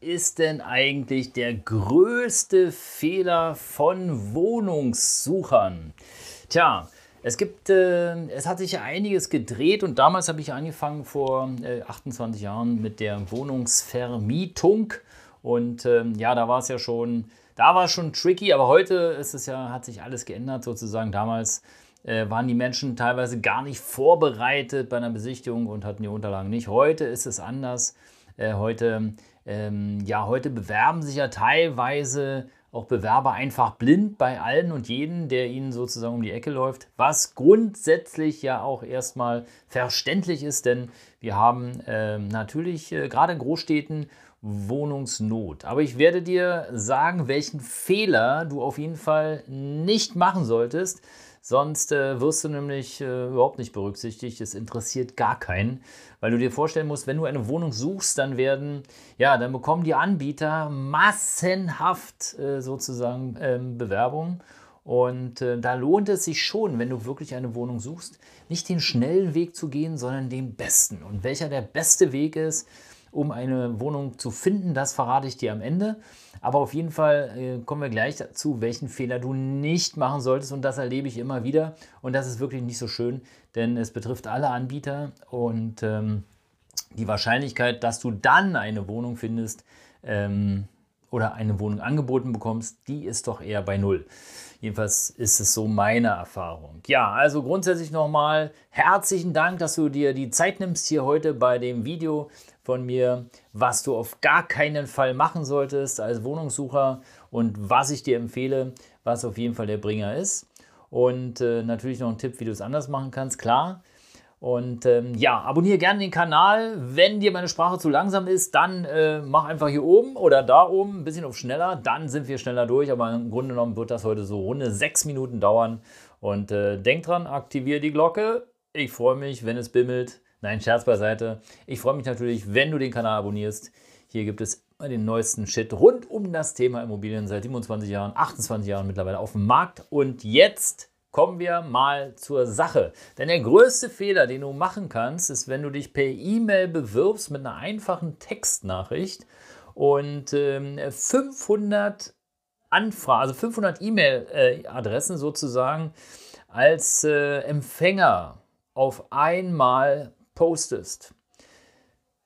ist denn eigentlich der größte Fehler von Wohnungssuchern? Tja, es gibt, äh, es hat sich einiges gedreht und damals habe ich angefangen vor äh, 28 Jahren mit der Wohnungsvermietung und äh, ja, da war es ja schon, da war es schon tricky, aber heute ist es ja, hat sich alles geändert sozusagen. Damals äh, waren die Menschen teilweise gar nicht vorbereitet bei einer Besichtigung und hatten die Unterlagen nicht. Heute ist es anders. Äh, heute, ähm, ja, heute bewerben sich ja teilweise auch Bewerber einfach blind bei allen und jeden, der ihnen sozusagen um die Ecke läuft, was grundsätzlich ja auch erstmal verständlich ist, denn wir haben äh, natürlich äh, gerade in Großstädten Wohnungsnot. Aber ich werde dir sagen, welchen Fehler du auf jeden Fall nicht machen solltest, Sonst äh, wirst du nämlich äh, überhaupt nicht berücksichtigt. Es interessiert gar keinen, weil du dir vorstellen musst, wenn du eine Wohnung suchst, dann werden, ja, dann bekommen die Anbieter massenhaft äh, sozusagen ähm, Bewerbungen. Und äh, da lohnt es sich schon, wenn du wirklich eine Wohnung suchst, nicht den schnellen Weg zu gehen, sondern den besten. Und welcher der beste Weg ist, um eine Wohnung zu finden, das verrate ich dir am Ende. Aber auf jeden Fall äh, kommen wir gleich dazu, welchen Fehler du nicht machen solltest. Und das erlebe ich immer wieder. Und das ist wirklich nicht so schön, denn es betrifft alle Anbieter. Und ähm, die Wahrscheinlichkeit, dass du dann eine Wohnung findest ähm, oder eine Wohnung angeboten bekommst, die ist doch eher bei Null. Jedenfalls ist es so meine Erfahrung. Ja, also grundsätzlich nochmal herzlichen Dank, dass du dir die Zeit nimmst hier heute bei dem Video von mir, was du auf gar keinen Fall machen solltest als Wohnungssucher und was ich dir empfehle, was auf jeden Fall der Bringer ist. Und äh, natürlich noch ein Tipp, wie du es anders machen kannst, klar. Und ähm, ja, abonniere gerne den Kanal. Wenn dir meine Sprache zu langsam ist, dann äh, mach einfach hier oben oder da oben ein bisschen auf schneller. Dann sind wir schneller durch. Aber im Grunde genommen wird das heute so runde sechs Minuten dauern. Und äh, denk dran, aktiviere die Glocke. Ich freue mich, wenn es bimmelt. Nein, Scherz beiseite. Ich freue mich natürlich, wenn du den Kanal abonnierst. Hier gibt es den neuesten Shit rund um das Thema Immobilien seit 27 Jahren, 28 Jahren mittlerweile auf dem Markt. Und jetzt kommen wir mal zur Sache. Denn der größte Fehler, den du machen kannst, ist, wenn du dich per E-Mail bewirbst mit einer einfachen Textnachricht und ähm, 500 Anfragen, also 500 E-Mail-Adressen sozusagen als äh, Empfänger auf einmal postest.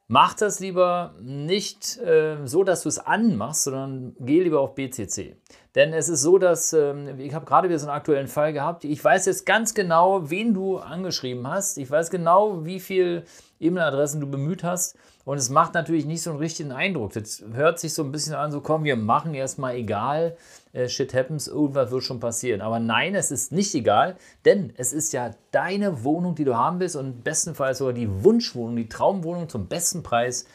Mach das lieber nicht äh, so, dass du es anmachst, sondern geh lieber auf BCC. Denn es ist so, dass ähm, ich habe gerade wieder so einen aktuellen Fall gehabt. Ich weiß jetzt ganz genau, wen du angeschrieben hast. Ich weiß genau, wie viele E-Mail-Adressen du bemüht hast. Und es macht natürlich nicht so einen richtigen Eindruck. Das hört sich so ein bisschen an, so komm, wir machen erstmal egal, äh, shit happens, irgendwas wird schon passieren. Aber nein, es ist nicht egal, denn es ist ja deine Wohnung, die du haben willst und bestenfalls sogar die Wunschwohnung, die Traumwohnung zum besten Preis,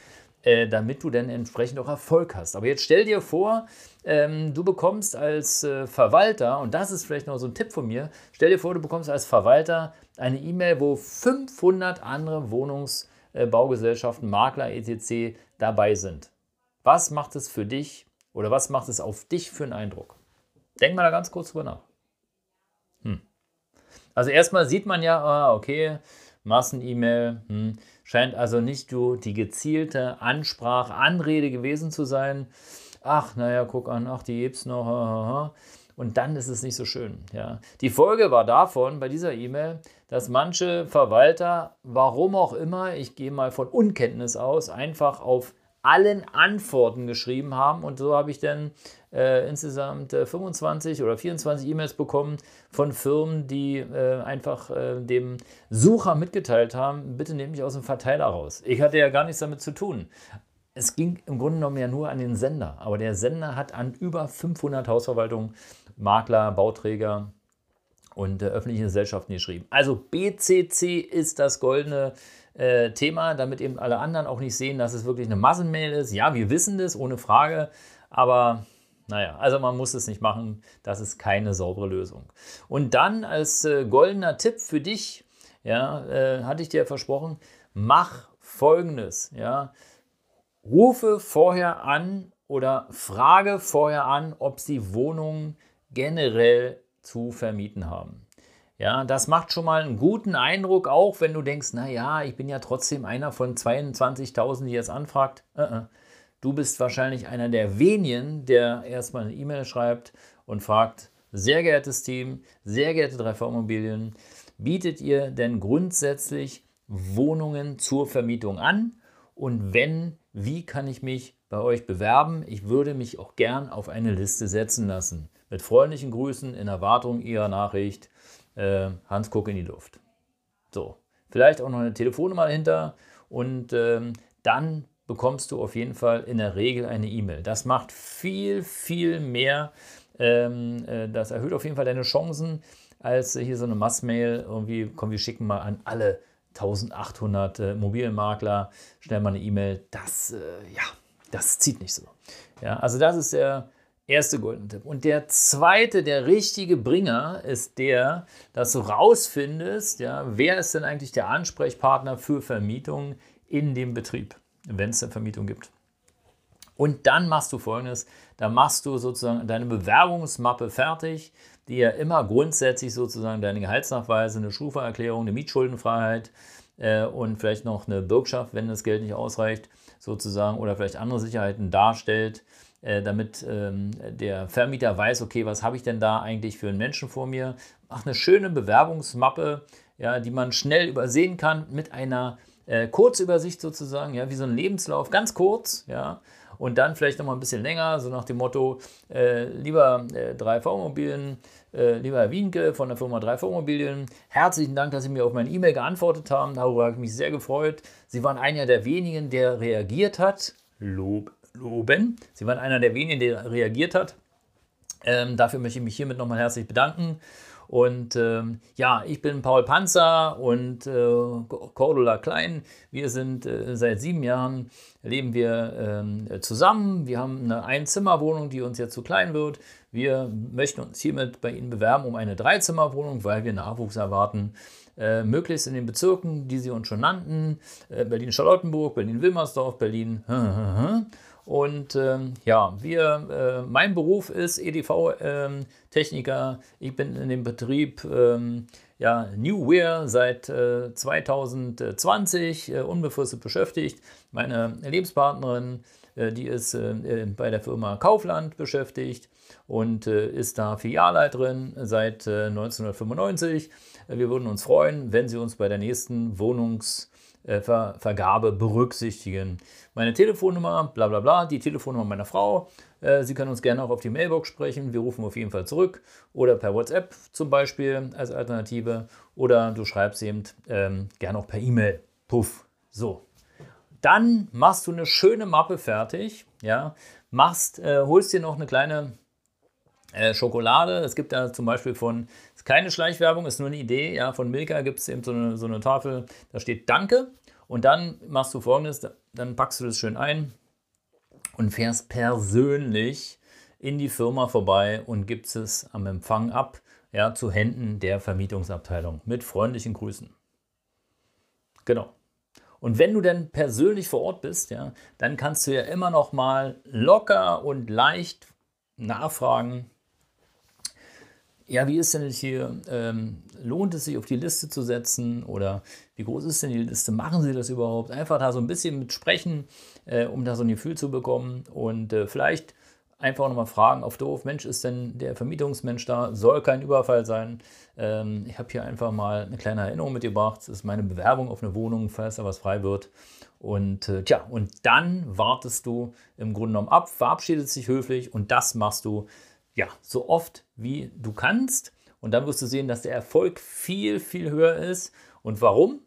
äh, damit du dann entsprechend auch Erfolg hast. Aber jetzt stell dir vor, ähm, du bekommst als äh, Verwalter, und das ist vielleicht noch so ein Tipp von mir, stell dir vor, du bekommst als Verwalter eine E-Mail, wo 500 andere Wohnungs- äh, Makler, etc. dabei sind. Was macht es für dich oder was macht es auf dich für einen Eindruck? Denk mal da ganz kurz drüber nach. Hm. Also erstmal sieht man ja, ah, okay, Massen-E-Mail, hm. scheint also nicht die gezielte Ansprache, Anrede gewesen zu sein. Ach, naja, guck an, ach, die gibt's noch. Ha, ha, ha und dann ist es nicht so schön. Ja. Die Folge war davon, bei dieser E-Mail, dass manche Verwalter, warum auch immer, ich gehe mal von Unkenntnis aus, einfach auf allen Antworten geschrieben haben. Und so habe ich dann äh, insgesamt äh, 25 oder 24 E-Mails bekommen von Firmen, die äh, einfach äh, dem Sucher mitgeteilt haben, bitte nehmt mich aus dem Verteiler raus. Ich hatte ja gar nichts damit zu tun. Es ging im Grunde genommen ja nur an den Sender, aber der Sender hat an über 500 Hausverwaltungen Makler, Bauträger und äh, öffentliche Gesellschaften geschrieben. Also BCC ist das goldene äh, Thema, damit eben alle anderen auch nicht sehen, dass es wirklich eine Massenmail ist. Ja, wir wissen das, ohne Frage, aber Naja, also man muss es nicht machen. Das ist keine saubere Lösung. Und dann als äh, goldener Tipp für dich, ja, äh, hatte ich dir versprochen, mach folgendes, ja. Rufe vorher an oder frage vorher an, ob sie Wohnungen generell zu vermieten haben. Ja, das macht schon mal einen guten Eindruck, auch wenn du denkst, naja, ich bin ja trotzdem einer von 22.000, die jetzt anfragt. Uh -uh. Du bist wahrscheinlich einer der wenigen, der erstmal eine E-Mail schreibt und fragt, sehr geehrtes Team, sehr geehrte 3V-Immobilien, bietet ihr denn grundsätzlich Wohnungen zur Vermietung an? Und wenn, wie kann ich mich bei euch bewerben? Ich würde mich auch gern auf eine Liste setzen lassen. Mit freundlichen Grüßen in Erwartung Ihrer Nachricht. Äh, Hans Guck in die Luft. So, vielleicht auch noch eine Telefonnummer dahinter und ähm, dann bekommst du auf jeden Fall in der Regel eine E-Mail. Das macht viel, viel mehr. Ähm, äh, das erhöht auf jeden Fall deine Chancen, als hier so eine Massmail. Irgendwie, komm, wir schicken mal an alle 1800 äh, Mobilmakler schnell mal eine E-Mail. Das, äh, ja, das zieht nicht so. Ja, also das ist der erste goldene Tipp. Und der zweite, der richtige Bringer, ist der, dass du rausfindest, ja, wer ist denn eigentlich der Ansprechpartner für Vermietung in dem Betrieb wenn es eine Vermietung gibt. Und dann machst du folgendes: Da machst du sozusagen deine Bewerbungsmappe fertig, die ja immer grundsätzlich sozusagen deine Gehaltsnachweise, eine Schufa-Erklärung, eine Mietschuldenfreiheit äh, und vielleicht noch eine Bürgschaft, wenn das Geld nicht ausreicht, sozusagen, oder vielleicht andere Sicherheiten darstellt, äh, damit ähm, der Vermieter weiß, okay, was habe ich denn da eigentlich für einen Menschen vor mir? Mach eine schöne Bewerbungsmappe, ja, die man schnell übersehen kann mit einer äh, Kurzübersicht sozusagen, ja, wie so ein Lebenslauf, ganz kurz, ja, und dann vielleicht nochmal ein bisschen länger, so nach dem Motto, äh, lieber äh, 3V-Immobilien, äh, lieber Wienke von der Firma 3V-Immobilien, herzlichen Dank, dass Sie mir auf meine E-Mail geantwortet haben, darüber habe ich mich sehr gefreut. Sie waren einer der wenigen, der reagiert hat, Lob, loben, Sie waren einer der wenigen, der reagiert hat. Ähm, dafür möchte ich mich hiermit nochmal herzlich bedanken. Und ähm, ja, ich bin Paul Panzer und äh, Cordula Klein. Wir sind äh, seit sieben Jahren leben wir ähm, zusammen. Wir haben eine Einzimmerwohnung, die uns jetzt zu klein wird. Wir möchten uns hiermit bei Ihnen bewerben um eine Dreizimmerwohnung, weil wir Nachwuchs erwarten. Äh, möglichst in den Bezirken, die Sie uns schon nannten: äh, Berlin-Charlottenburg, Berlin-Wilmersdorf, Berlin. Und ähm, ja, wir, äh, mein Beruf ist EDV-Techniker. Ähm, ich bin in dem Betrieb ähm, ja, Newware seit äh, 2020 äh, unbefristet beschäftigt. Meine Lebenspartnerin, äh, die ist äh, bei der Firma Kaufland beschäftigt und äh, ist da Filialleiterin seit 1995. Wir würden uns freuen, wenn Sie uns bei der nächsten Wohnungs- Vergabe berücksichtigen. Meine Telefonnummer, bla bla bla, die Telefonnummer meiner Frau. Äh, Sie können uns gerne auch auf die Mailbox sprechen. Wir rufen auf jeden Fall zurück. Oder per WhatsApp zum Beispiel als Alternative. Oder du schreibst eben ähm, gerne auch per E-Mail. Puff. So. Dann machst du eine schöne Mappe fertig. Ja, machst, äh, holst dir noch eine kleine äh, Schokolade. Es gibt da zum Beispiel von, ist keine Schleichwerbung, ist nur eine Idee. Ja, von Milka gibt es eben so eine, so eine Tafel, da steht Danke. Und dann machst du folgendes: dann packst du das schön ein und fährst persönlich in die Firma vorbei und gibst es am Empfang ab, ja, zu Händen der Vermietungsabteilung mit freundlichen Grüßen. Genau. Und wenn du denn persönlich vor Ort bist, ja, dann kannst du ja immer noch mal locker und leicht nachfragen, ja, wie ist denn hier, ähm, lohnt es sich auf die Liste zu setzen oder wie groß ist denn die Liste, machen Sie das überhaupt? Einfach da so ein bisschen mit sprechen, äh, um da so ein Gefühl zu bekommen und äh, vielleicht einfach nochmal fragen auf doof, Mensch, ist denn der Vermietungsmensch da? Soll kein Überfall sein. Ähm, ich habe hier einfach mal eine kleine Erinnerung mitgebracht. Das ist meine Bewerbung auf eine Wohnung, falls da was frei wird. Und äh, tja, und dann wartest du im Grunde genommen ab, verabschiedest dich höflich und das machst du ja, so oft wie du kannst. Und dann wirst du sehen, dass der Erfolg viel, viel höher ist. Und warum?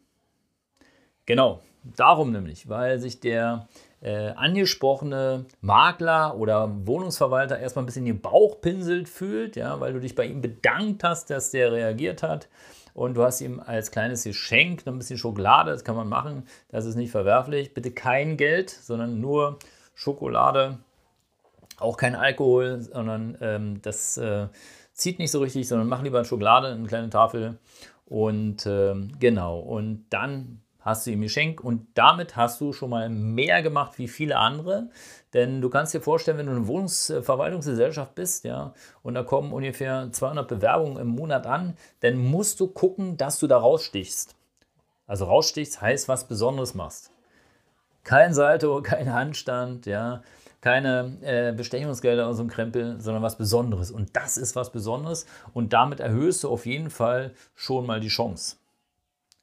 Genau, darum nämlich, weil sich der äh, angesprochene Makler oder Wohnungsverwalter erstmal ein bisschen den Bauch pinselt fühlt, ja, weil du dich bei ihm bedankt hast, dass der reagiert hat. Und du hast ihm als kleines Geschenk noch ein bisschen Schokolade, das kann man machen, das ist nicht verwerflich. Bitte kein Geld, sondern nur Schokolade Auch kein Alkohol, sondern ähm, das äh, zieht nicht so richtig, sondern mach lieber Schokolade, eine kleine Tafel. Und ähm, genau, und dann hast du ihm Geschenk und damit hast du schon mal mehr gemacht wie viele andere. Denn du kannst dir vorstellen, wenn du eine Wohnungsverwaltungsgesellschaft bist, ja, und da kommen ungefähr 200 Bewerbungen im Monat an, dann musst du gucken, dass du da rausstichst. Also rausstichst heißt, was Besonderes machst. Kein Salto, kein Handstand, ja, keine äh, Bestechungsgelder oder so ein Krempel, sondern was Besonderes. Und das ist was Besonderes und damit erhöhst du auf jeden Fall schon mal die Chance.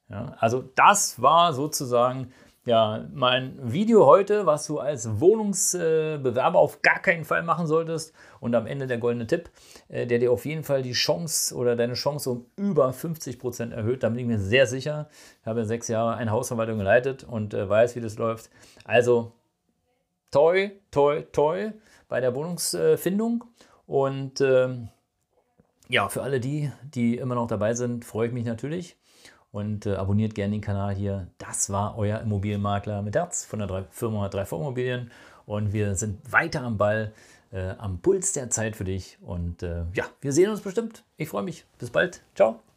Ja, also das war sozusagen ja, mein Video heute, was du als Wohnungsbewerber auf gar keinen Fall machen solltest. Und am Ende der goldene Tipp, äh, der dir auf jeden Fall die Chance oder deine Chance um über 50 Prozent erhöht. Da bin ich mir sehr sicher. Ich habe sechs Jahre eine Hausverwaltung geleitet und äh, weiß, wie das läuft. Also toi, toi, toi bei der Wohnungsfindung. Und ähm, ja, für alle die, die immer noch dabei sind, freue ich mich natürlich und äh, abonniert gerne den Kanal hier. Das war euer Immobilienmakler mit Herz von der Firma 3V Immobilien und wir sind weiter am Ball, äh, am Puls der Zeit für dich und äh, ja, wir sehen uns bestimmt. Ich freue mich. Bis bald. Ciao.